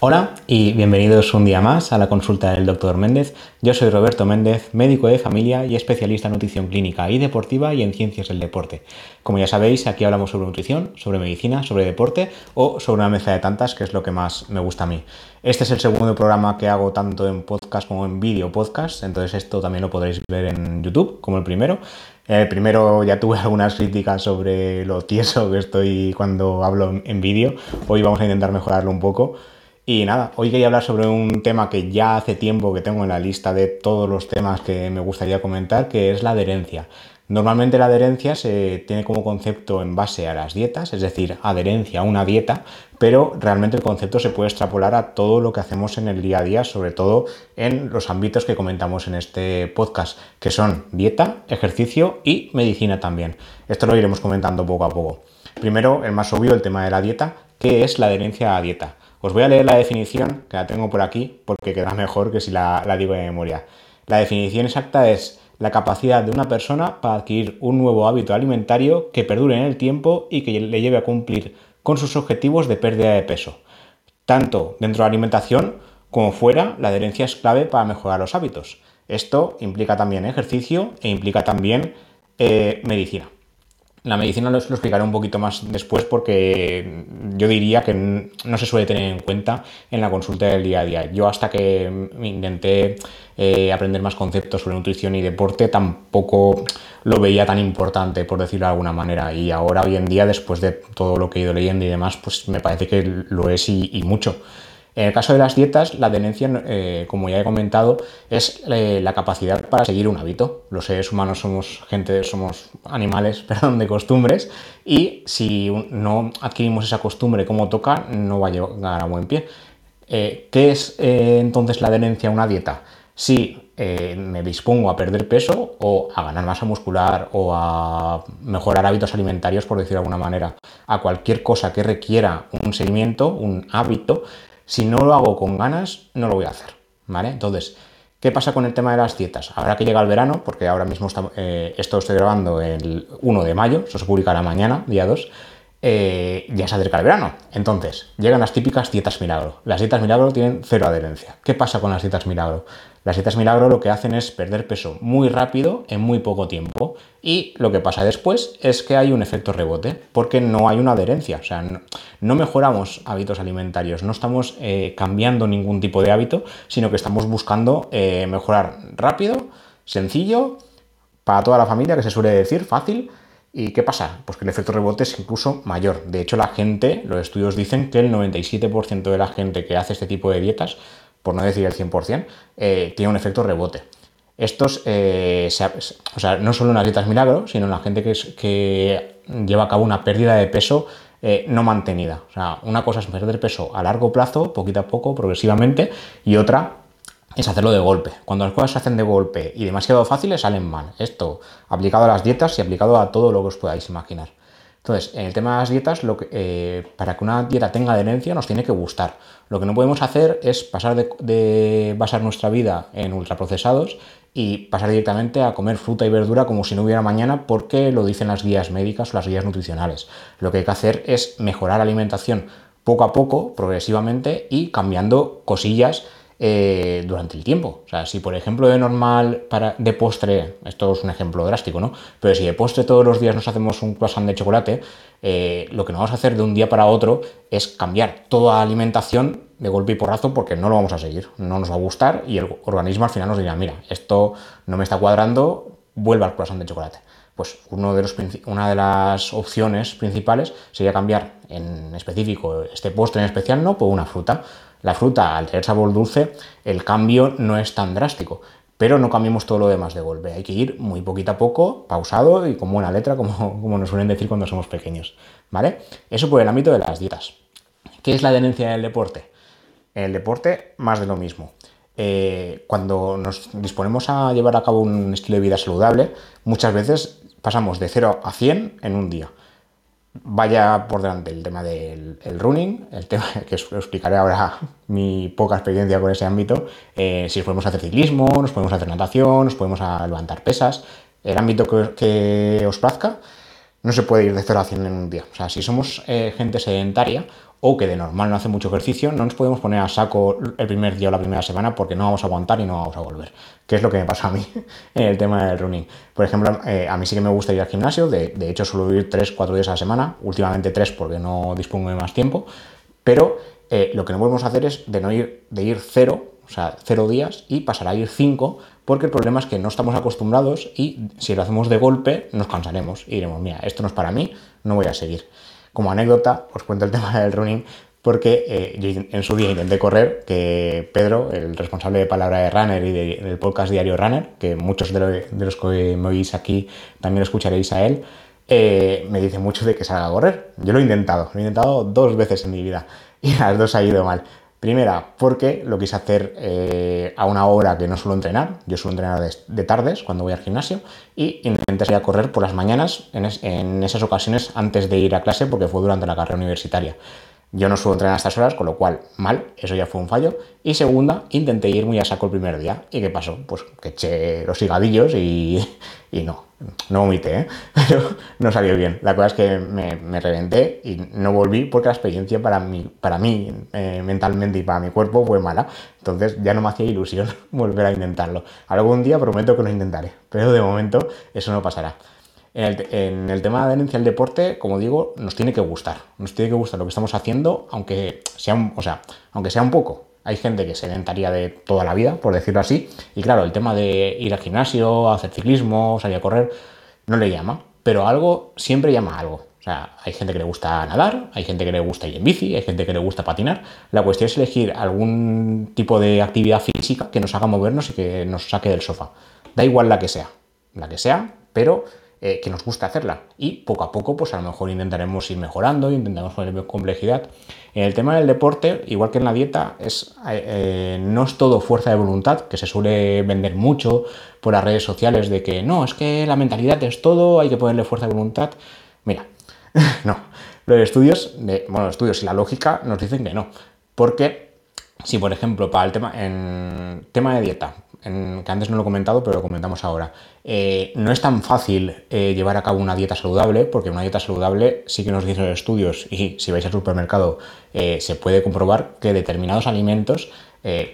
Hola y bienvenidos un día más a la consulta del Dr. Méndez. Yo soy Roberto Méndez, médico de familia y especialista en nutrición clínica y deportiva y en ciencias del deporte. Como ya sabéis, aquí hablamos sobre nutrición, sobre medicina, sobre deporte o sobre una mezcla de tantas, que es lo que más me gusta a mí. Este es el segundo programa que hago tanto en podcast como en vídeo podcast, entonces esto también lo podréis ver en YouTube como el primero. El primero ya tuve algunas críticas sobre lo tieso que estoy cuando hablo en vídeo. Hoy vamos a intentar mejorarlo un poco. Y nada, hoy quería hablar sobre un tema que ya hace tiempo que tengo en la lista de todos los temas que me gustaría comentar, que es la adherencia. Normalmente la adherencia se tiene como concepto en base a las dietas, es decir, adherencia a una dieta, pero realmente el concepto se puede extrapolar a todo lo que hacemos en el día a día, sobre todo en los ámbitos que comentamos en este podcast, que son dieta, ejercicio y medicina también. Esto lo iremos comentando poco a poco. Primero, el más obvio, el tema de la dieta, que es la adherencia a dieta. Os voy a leer la definición, que la tengo por aquí, porque queda mejor que si la, digo de memoria. La definición exacta es la capacidad de una persona para adquirir un nuevo hábito alimentario que perdure en el tiempo y que le lleve a cumplir con sus objetivos de pérdida de peso. Tanto dentro de la alimentación como fuera, la adherencia es clave para mejorar los hábitos. Esto implica también ejercicio e implica también eh, medicina. La medicina lo, explicaré un poquito más después porque yo diría que no se suele tener en cuenta en la consulta del día a día. Yo hasta que intenté eh, aprender más conceptos sobre nutrición y deporte tampoco lo veía tan importante, por decirlo de alguna manera. Y ahora, hoy en día, después de todo lo que he ido leyendo y demás, pues me parece que lo es y mucho. En el caso de las dietas, la adherencia, eh, como ya he comentado, es eh, la capacidad para seguir un hábito. Los seres humanos somos gente, somos animales, perdón, de costumbres, y si no adquirimos esa costumbre como toca, no va a llegar a buen pie. Eh, ¿Qué es entonces la adherencia a una dieta? Si me dispongo a perder peso o a ganar masa muscular o a mejorar hábitos alimentarios, por decirlo de alguna manera, a cualquier cosa que requiera un seguimiento, un hábito, si no lo hago con ganas, no lo voy a hacer, ¿vale? Entonces, ¿qué pasa con el tema de las dietas? Ahora que llega el verano, porque ahora mismo eh, esto estoy grabando el 1 de mayo, eso se publicará mañana, día 2, eh, ya se acerca el verano. Entonces, llegan las típicas dietas milagro. Las dietas milagro tienen cero adherencia. ¿Qué pasa con las dietas milagro? Las dietas milagro lo que hacen es perder peso muy rápido en muy poco tiempo. Y lo que pasa después es que hay un efecto rebote, porque no hay una adherencia. O sea, no, mejoramos hábitos alimentarios, no estamos eh, cambiando ningún tipo de hábito, sino que estamos buscando eh, mejorar rápido, sencillo, para toda la familia, que se suele decir, fácil. ¿Y qué pasa? Pues que el efecto rebote es incluso mayor. De hecho, la gente, los estudios dicen que el 97% de la gente que hace este tipo de dietas por no decir el 100%, eh, tiene un efecto rebote. Estos, eh, o sea, no solo en las dietas milagro, sino en la gente que, que lleva a cabo una pérdida de peso eh, no mantenida. O sea, una cosa es perder peso a largo plazo, poquito a poco, progresivamente, y otra es hacerlo de golpe. Cuando las cosas se hacen de golpe y demasiado fáciles, salen mal. Esto aplicado a las dietas y aplicado a todo lo que os podáis imaginar. Entonces, en el tema de las dietas, lo que, eh, para que una dieta tenga adherencia nos tiene que gustar. Lo que no podemos hacer es pasar de, basar nuestra vida en ultraprocesados y pasar directamente a comer fruta y verdura como si no hubiera mañana porque lo dicen las guías médicas o las guías nutricionales. Lo que hay que hacer es mejorar la alimentación poco a poco, progresivamente y cambiando cosillas eh, durante el tiempo. O sea, si por ejemplo de normal para, de postre, esto es un ejemplo drástico, ¿no? Pero si de postre todos los días nos hacemos un croissant de chocolate, eh, lo que no vamos a hacer de un día para otro es cambiar toda la alimentación de golpe y porrazo porque no lo vamos a seguir, no nos va a gustar y el organismo al final nos dirá, mira, esto no me está cuadrando, vuelva al croissant de chocolate. Pues una de las opciones principales sería cambiar en específico este postre en especial, no por una fruta. La fruta, al tener sabor dulce, el cambio no es tan drástico, pero no cambiemos todo lo demás de golpe. Hay que ir muy poquito a poco, pausado y con buena letra, como, como nos suelen decir cuando somos pequeños. ¿Vale? Eso por el ámbito de las dietas. ¿Qué es la adherencia del deporte? En el deporte, más de lo mismo. Eh, cuando nos disponemos a llevar a cabo un estilo de vida saludable, muchas veces pasamos de 0 a 100 en un día vaya por delante el tema del running, el tema que os explicaré ahora mi poca experiencia con ese ámbito, eh, si podemos hacer ciclismo, nos podemos hacer natación, nos podemos levantar pesas, el ámbito que, os plazca, no se puede ir de 0 a 100 en un día. O sea, si somos eh, gente sedentaria o que de normal no hace mucho ejercicio, no nos podemos poner a saco el primer día o la primera semana porque no vamos a aguantar y no vamos a volver. Que es lo que me pasa a mí en el tema del running. Por ejemplo, eh, a mí sí que me gusta ir al gimnasio, de, hecho suelo ir 3-4 días a la semana, últimamente 3 porque no dispongo de más tiempo, pero eh, lo que no podemos hacer es de no ir, de ir 0, o sea, 0 días y pasar a ir 5 porque el problema es que no estamos acostumbrados y si lo hacemos de golpe nos cansaremos y diremos, mira, esto no es para mí, no voy a seguir. Como anécdota, os cuento el tema del running porque eh, yo en su día intenté correr, que Pedro, el responsable de Palabra de Runner y del podcast Diario Runner, que muchos de, los que me oís aquí también escucharéis a él, eh, me dice mucho de que salga a correr. Yo lo he intentado, lo he intentado dos veces en mi vida y las dos ha ido mal. Primera, porque lo quise hacer eh, a una hora que no suelo entrenar. Yo suelo entrenar de, tardes cuando voy al gimnasio y intenté salir a correr por las mañanas en, en, esas ocasiones antes de ir a clase porque fue durante la carrera universitaria. Yo no suelo entrenar a estas horas, con lo cual, mal, eso ya fue un fallo. Y segunda, intenté ir muy a saco el primer día. ¿Y qué pasó? Pues que eché los higadillos y, y no, no vomité, ¿eh? pero no salió bien. La cosa es que me, reventé y no volví porque la experiencia para mí, para mí eh, mentalmente y para mi cuerpo fue mala. Entonces ya no me hacía ilusión volver a intentarlo. Algún día prometo que lo intentaré, pero de momento eso no pasará. En el, tema de herencia del deporte, como digo, nos tiene que gustar. Nos tiene que gustar lo que estamos haciendo, aunque sea un, o sea, aunque sea un poco. Hay gente que se sedentaria de toda la vida, por decirlo así. Y claro, el tema de ir al gimnasio, hacer ciclismo, salir a correr, no le llama. Pero algo siempre llama algo. O sea, hay gente que le gusta nadar, hay gente que le gusta ir en bici, hay gente que le gusta patinar. La cuestión es elegir algún tipo de actividad física que nos haga movernos y que nos saque del sofá. Da igual la que sea, la que sea, pero eh, que nos gusta hacerla. Y poco a poco, pues a lo mejor intentaremos ir mejorando, intentamos poner complejidad. En el tema del deporte, igual que en la dieta, es, eh, eh, no es todo fuerza de voluntad, que se suele vender mucho por las redes sociales de que no, es que la mentalidad es todo, hay que ponerle fuerza de voluntad. Mira, no. Los estudios, de, bueno, los estudios y la lógica nos dicen que no. Porque si, por ejemplo, para el tema, en tema de dieta, que antes no lo he comentado, pero lo comentamos ahora. Eh, no es tan fácil eh, llevar a cabo una dieta saludable, porque una dieta saludable sí que nos dicen los estudios, y si vais al supermercado eh, se puede comprobar que determinados alimentos,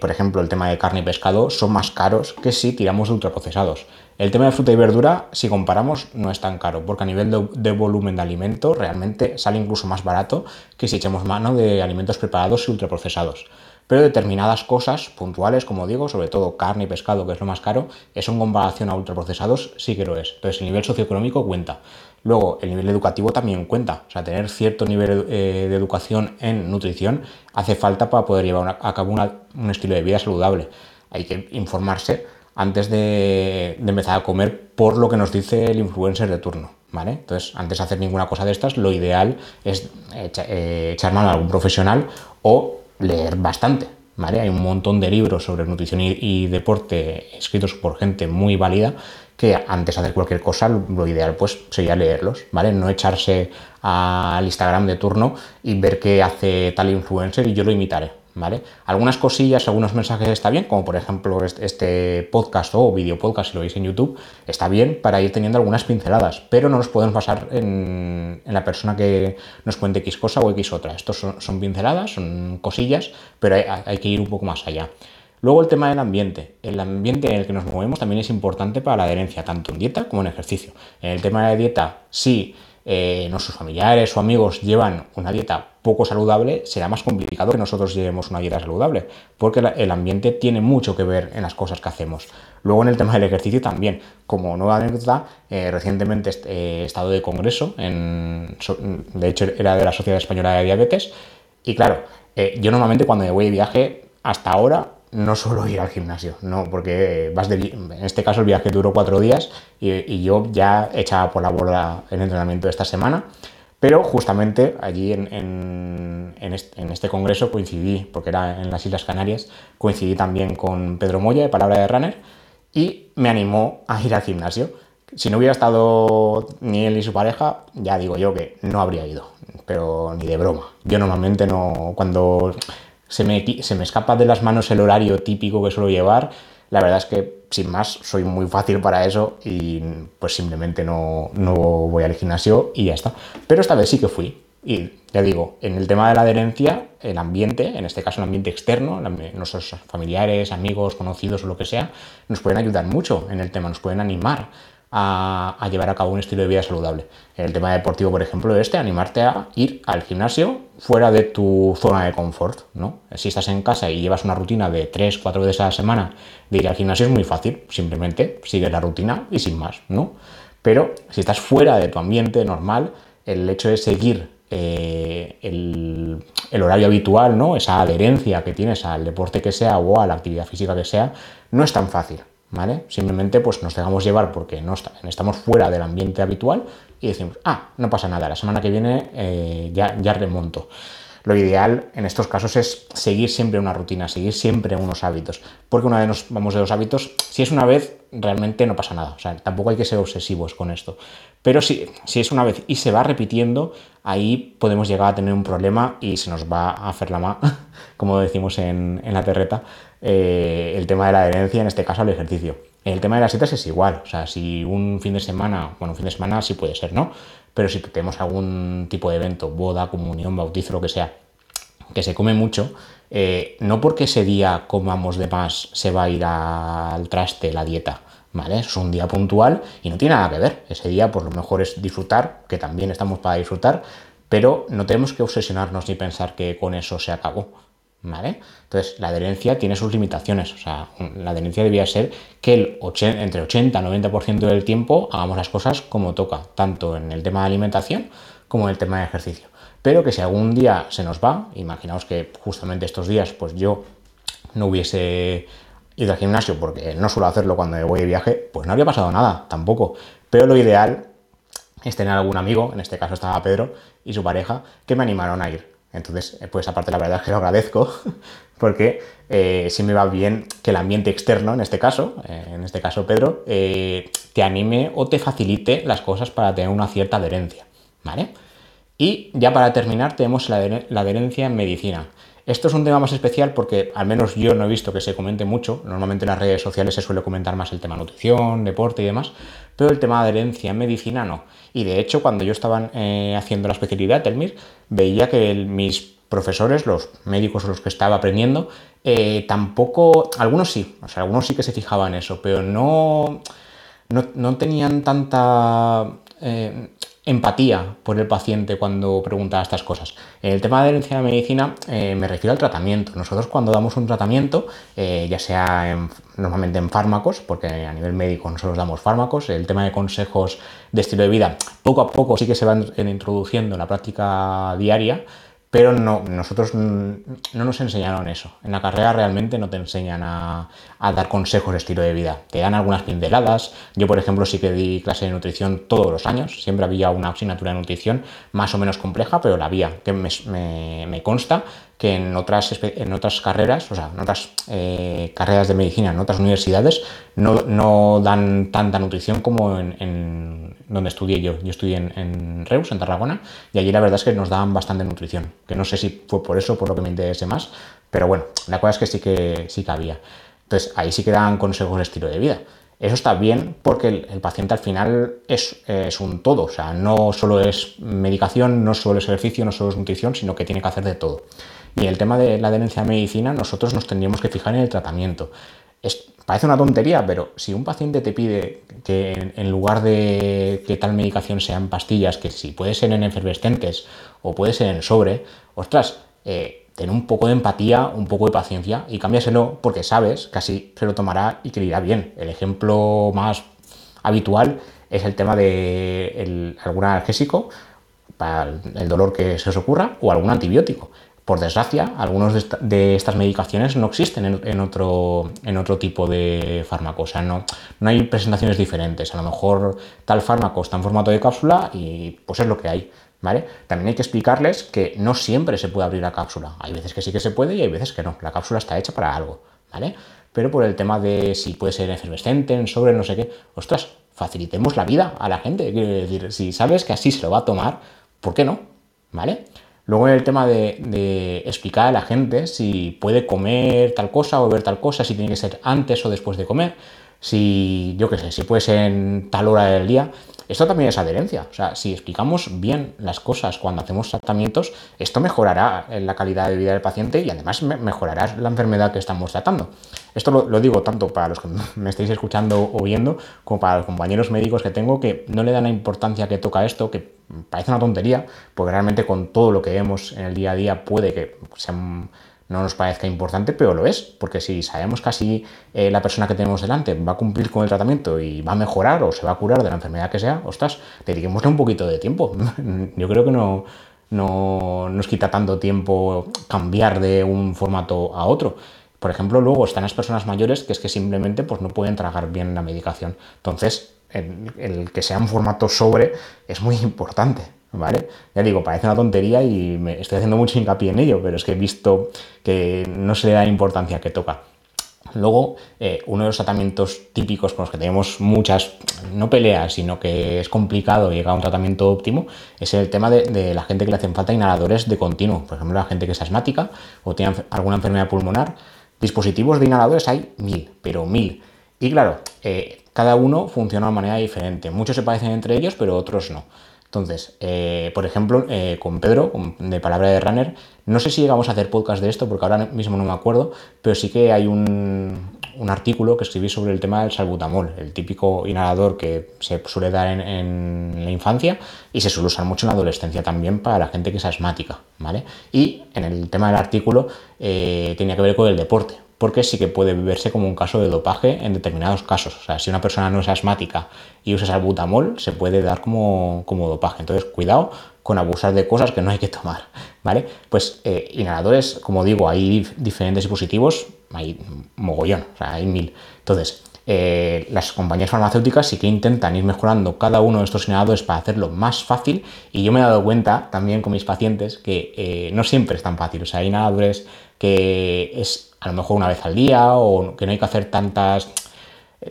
por ejemplo el tema de carne y pescado, son más caros que si tiramos de ultraprocesados. El tema de fruta y verdura, si comparamos, no es tan caro, porque a nivel de, volumen de alimento realmente sale incluso más barato que si echamos mano de alimentos preparados y ultraprocesados pero determinadas cosas puntuales, como digo, sobre todo carne y pescado, que es lo más caro, eso en comparación a ultraprocesados sí que lo es. Entonces el nivel socioeconómico cuenta. Luego, el nivel educativo también cuenta. O sea, tener cierto nivel eh, de educación en nutrición hace falta para poder llevar a cabo un estilo de vida saludable. Hay que informarse antes de, empezar a comer por lo que nos dice el influencer de turno. ¿Vale? Entonces, antes de hacer ninguna cosa de estas, lo ideal es eh, echar mano a algún profesional o leer bastante. ¿vale? Hay un montón de libros sobre nutrición y, deporte escritos por gente muy válida que antes de hacer cualquier cosa lo ideal pues sería leerlos, ¿vale? No echarse al Instagram de turno y ver qué hace tal influencer y yo lo imitaré, ¿vale? Algunas cosillas, algunos mensajes está bien, como por ejemplo este podcast o video podcast, si lo veis en YouTube, está bien para ir teniendo algunas pinceladas, pero no nos podemos basar en, la persona que nos cuente X cosa o X otra. Estos son, pinceladas, son cosillas, pero hay, que ir un poco más allá. Luego el tema del ambiente. El ambiente en el que nos movemos también es importante para la adherencia, tanto en dieta como en ejercicio. En el tema de dieta, sí eh, nuestros familiares o amigos llevan una dieta poco saludable, será más complicado que nosotros llevemos una dieta saludable, porque el ambiente tiene mucho que ver en las cosas que hacemos. Luego en el tema del ejercicio también, como nueva anécdota, eh, recientemente eh, he estado de congreso, en, de hecho era de la Sociedad Española de Diabetes, y claro, yo normalmente cuando me voy de viaje, hasta ahora no suelo ir al gimnasio, no, porque vas en este caso el viaje duró cuatro días y, yo ya echaba por la borda el entrenamiento de esta semana, pero justamente allí en, este, congreso coincidí, porque era en las Islas Canarias, coincidí también con Pedro Moya de Palabra de Runner y me animó a ir al gimnasio. Si no hubiera estado ni él ni su pareja, ya digo yo que no habría ido, pero ni de broma. Yo normalmente no, cuando se me, se me escapa de las manos el horario típico que suelo llevar, la verdad es que sin más soy muy fácil para eso y pues simplemente no, no voy al gimnasio y ya está. Pero esta vez sí que fui. Y ya digo, en el tema de la adherencia, el ambiente, en este caso el ambiente externo, nuestros familiares, amigos, conocidos o lo que sea, nos pueden ayudar mucho en el tema, nos pueden animar a, llevar a cabo un estilo de vida saludable. El tema deportivo, por ejemplo, este, animarte a ir al gimnasio fuera de tu zona de confort, ¿no? Si estás en casa y llevas una rutina de 3, 4 veces a la semana de ir al gimnasio es muy fácil, simplemente sigues la rutina y sin más, ¿no? Pero si estás fuera de tu ambiente normal, el hecho de seguir eh, el, el, horario habitual, ¿no? esa adherencia que tienes al deporte que sea o a la actividad física que sea, no es tan fácil. ¿Vale? Simplemente pues nos dejamos llevar porque no estamos fuera del ambiente habitual y decimos, ah, no pasa nada, la semana que viene eh, ya, ya remonto. Lo ideal en estos casos es seguir siempre una rutina, seguir siempre unos hábitos, porque una vez nos vamos de los hábitos, si es una vez, realmente no pasa nada, tampoco hay que ser obsesivos con esto. Pero si, si es una vez y se va repitiendo, ahí podemos llegar a tener un problema y se nos va a hacer la ma, como decimos en, en la terreta, eh, el tema de la adherencia, en este caso al ejercicio. El tema de las citas es igual, o sea, si un fin de semana, bueno, un fin de semana sí puede ser, ¿no? Pero si tenemos algún tipo de evento, boda, comunión, bautizo, lo que sea, que se come mucho, eh, no porque ese día comamos de más se va a ir al traste la dieta, ¿vale? Es un día puntual y no tiene nada que ver. Ese día, pues lo mejor es disfrutar, que también estamos para disfrutar, pero no tenemos que obsesionarnos ni pensar que con eso se acabó. ¿Vale? Entonces, la adherencia tiene sus limitaciones. O sea, la adherencia debía ser que el entre 80 y 90% del tiempo hagamos las cosas como toca, tanto en el tema de alimentación como en el tema de ejercicio. Pero que si algún día se nos va, imaginaos que justamente estos días, pues yo no hubiese ido al gimnasio porque no suelo hacerlo cuando voy de viaje, pues no habría pasado nada, tampoco. Pero lo ideal es tener algún amigo, en este caso estaba Pedro y su pareja, que me animaron a ir. Entonces, eh, pues aparte la verdad es que lo agradezco porque eh, sí me va bien que el ambiente externo, en este caso, eh, en este caso Pedro, te anime o te facilite las cosas para tener una cierta adherencia, ¿vale? Y ya para terminar tenemos la, adherencia en medicina. Esto es un tema más especial porque al menos yo no he visto que se comente mucho. Normalmente en las redes sociales se suele comentar más el tema nutrición, deporte y demás, pero el tema de adherencia en medicina no. Y de hecho, cuando yo estaba eh, haciendo la especialidad, Telmir, veía que mis profesores, los médicos los que estaba aprendiendo, eh, tampoco, algunos sí, o sea, algunos sí que se fijaban en eso, pero no, no, tenían tanta... Eh, empatía por el paciente cuando pregunta estas cosas. En el tema de adherencia de medicina eh, me refiero al tratamiento. Nosotros cuando damos un tratamiento, eh, ya sea normalmente en fármacos, porque a nivel médico nosotros damos fármacos, el tema de consejos de estilo de vida poco a poco sí que se van introduciendo en la práctica diaria, pero no, nosotros no nos enseñaron eso. En la carrera realmente no te enseñan a, dar consejos de estilo de vida. Te dan algunas pinceladas. Yo, por ejemplo, sí que di clase de nutrición todos los años. Siempre había una asignatura de nutrición más o menos compleja, pero la había, que me consta que en otras, en otras carreras, o sea, en otras eh, carreras de medicina, en otras universidades, no, dan tanta nutrición como en, donde estudié yo. Yo estudié en, Reus, en Tarragona, y allí la verdad es que nos daban bastante nutrición, que no sé si fue por eso, por lo que me interese más, pero bueno, la cosa es que sí que, sí que había. Entonces, ahí sí que dan consejos de estilo de vida. Eso está bien porque el, paciente al final es, es, un todo, o sea, no solo es medicación, no solo es ejercicio, no solo es nutrición, sino que tiene que hacer de todo. Y el tema de la adherencia a medicina, nosotros nos tendríamos que fijar en el tratamiento. parece una tontería, pero si un paciente te pide que en, lugar de que tal medicación sea en pastillas, que si puede ser en efervescentes o puede ser en sobre, ostras, eh, ten un poco de empatía, un poco de paciencia y cámbiaselo porque sabes que así se lo tomará y que le irá bien. El ejemplo más habitual es el tema de algún analgésico para el dolor que se os ocurra o algún antibiótico. Por desgracia, algunas de, estas medicaciones no existen en, otro, en otro tipo de fármaco, o sea, no, no hay presentaciones diferentes. A lo mejor tal fármaco está en formato de cápsula y pues es lo que hay. ¿Vale? También hay que explicarles que no siempre se puede abrir la cápsula. Hay veces que sí que se puede y hay veces que no. La cápsula está hecha para algo, ¿vale? Pero por el tema de si puede ser efervescente, en sobre, no sé qué, ostras, facilitemos la vida a la gente. Quiero decir, si sabes que así se lo va a tomar, ¿por qué no? ¿Vale? Luego en el tema de, explicar a la gente si puede comer tal cosa o beber tal cosa, si tiene que ser antes o después de comer, si yo qué sé, si puede ser en tal hora del día. Esto también es adherencia. O sea, si explicamos bien las cosas cuando hacemos tratamientos, esto mejorará la calidad de vida del paciente y además mejorará la enfermedad que estamos tratando. Esto lo, digo tanto para los que me estéis escuchando o viendo, como para los compañeros médicos que tengo que no le dan la importancia que toca esto, que parece una tontería, porque realmente con todo lo que vemos en el día a día puede que no nos parezca importante, pero lo es, porque si sabemos que así eh, la persona que tenemos delante va a cumplir con el tratamiento y va a mejorar o se va a curar de la enfermedad que sea, ostras, dediquémosle un poquito de tiempo. Yo creo que no, no nos quita tanto tiempo cambiar de un formato a otro. Por ejemplo, luego están las personas mayores que es que simplemente pues, no pueden tragar bien la medicación. Entonces, el, que sea un formato sobre es muy importante. ¿Vale? Ya digo, parece una tontería y me estoy haciendo mucho hincapié en ello, pero es que he visto que no se le da la importancia que toca. Luego, eh, uno de los tratamientos típicos con los que tenemos muchas, no peleas, sino que es complicado llegar a un tratamiento óptimo, es el tema de, la gente que le hacen falta inhaladores de continuo. Por ejemplo, la gente que es asmática o tiene alguna enfermedad pulmonar. Dispositivos de inhaladores hay mil, pero mil. Y claro, eh, cada uno funciona de manera diferente. Muchos se parecen entre ellos, pero otros no. Entonces, eh, por ejemplo, eh, con Pedro, de Palabra de Runner, no sé si llegamos a hacer podcast de esto, porque ahora mismo no me acuerdo, pero sí que hay un, artículo que escribí sobre el tema del salbutamol, el típico inhalador que se suele dar en, la infancia y se suele usar mucho en la adolescencia también para la gente que es asmática, ¿vale? Y en el tema del artículo tenía que ver con el deporte, porque sí que puede verse como un caso de dopaje en determinados casos. O sea, si una persona no es asmática y usa salbutamol, se puede dar como, como dopaje. Entonces, cuidado con abusar de cosas que no hay que tomar, ¿vale? Pues eh, inhaladores, como digo, hay diferentes dispositivos, hay mogollón, o sea, hay mil. Entonces, eh, las compañías farmacéuticas sí que intentan ir mejorando cada uno de estos inhaladores para hacerlo más fácil y yo me he dado cuenta también con mis pacientes que eh, no siempre es tan fácil. O sea, hay inhaladores que es a lo mejor una vez al día o que no hay que hacer tantas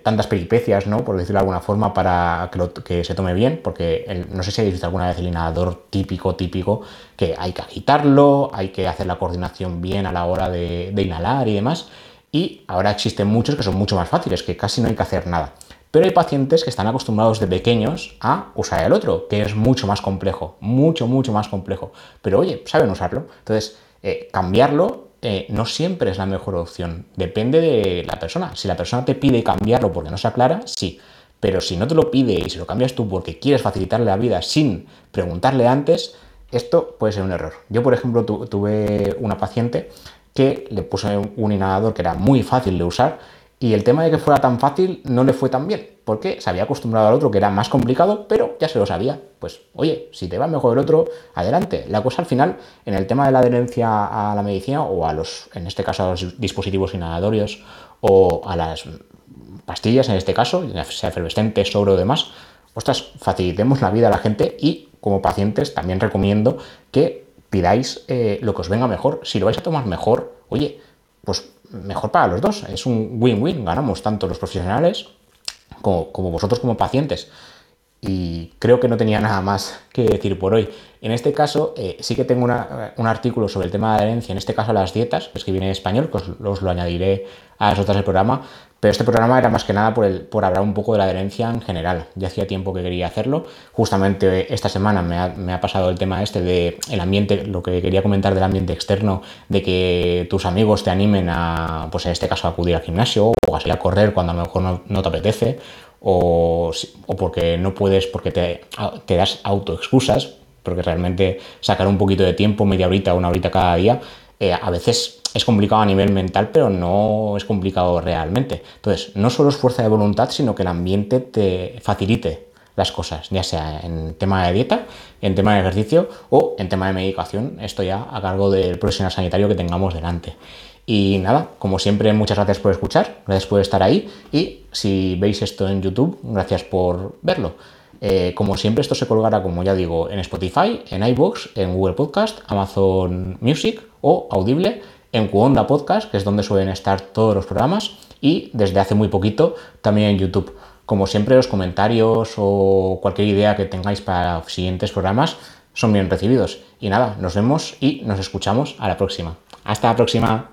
tantas peripecias, ¿no? Por decirlo de alguna forma, para que, se tome bien, porque no sé si habéis visto alguna vez el inhalador típico, típico, que hay que agitarlo, hay que hacer la coordinación bien a la hora de, de inhalar y demás. Y ahora existen muchos que son mucho más fáciles, que casi no hay que hacer nada. Pero hay pacientes que están acostumbrados de pequeños a usar el otro, que es mucho más complejo, mucho, mucho más complejo. Pero oye, saben usarlo. Entonces, eh, cambiarlo eh, no siempre es la mejor opción. Depende de la persona. Si la persona te pide cambiarlo porque no se aclara, sí. Pero si no te lo pide y si lo cambias tú porque quieres facilitarle la vida sin preguntarle antes, esto puede ser un error. Yo, por ejemplo, tuve una paciente que le puse un inhalador que era muy fácil de usar y el tema de que fuera tan fácil no le fue tan bien, porque se había acostumbrado al otro que era más complicado, pero ya se lo sabía. Pues oye, si te va mejor el otro, adelante. La cosa al final, en el tema de la adherencia a la medicina o a los, en este caso, a los dispositivos inhalatorios o a las pastillas, en este caso, sea efervescente, sobre o demás, ostras, facilitemos la vida a la gente y como pacientes también recomiendo que pidáis eh, lo que os venga mejor. Si lo vais a tomar mejor, oye, pues mejor para los dos. Es un win-win. Ganamos tanto los profesionales como, vosotros como pacientes. Y creo que no tenía nada más que decir por hoy. En este caso, eh, sí que tengo un artículo sobre el tema de la herencia, en este caso las dietas, que viene en español, pues os lo añadiré a las otras del programa, pero este programa era más que nada por, hablar un poco de la adherencia en general. Ya hacía tiempo que quería hacerlo. Justamente esta semana me ha, pasado el tema este de el ambiente, lo que quería comentar del ambiente externo, de que tus amigos te animen a, pues en este caso, a acudir al gimnasio o a salir a correr cuando a lo mejor no, te apetece. O, porque no puedes, porque te, te das autoexcusas, porque realmente sacar un poquito de tiempo, media horita, una horita cada día, eh, a veces es complicado a nivel mental, pero no es complicado realmente. Entonces, no solo es fuerza de voluntad, sino que el ambiente te facilite las cosas, ya sea en tema de dieta, en tema de ejercicio o en tema de medicación, esto ya a cargo del profesional sanitario que tengamos delante. Y nada, como siempre, muchas gracias por escuchar, gracias por estar ahí y si veis esto en YouTube, gracias por verlo. Eh, como siempre, esto se colgará, como ya digo, en Spotify, en iVoox, en Google Podcast, Amazon Music o Audible en Cuonda Podcast, que es donde suelen estar todos los programas, y desde hace muy poquito también en YouTube. Como siempre, los comentarios o cualquier idea que tengáis para siguientes programas, son bien recibidos. Y nada, nos vemos y nos escuchamos a la próxima. Hasta la próxima.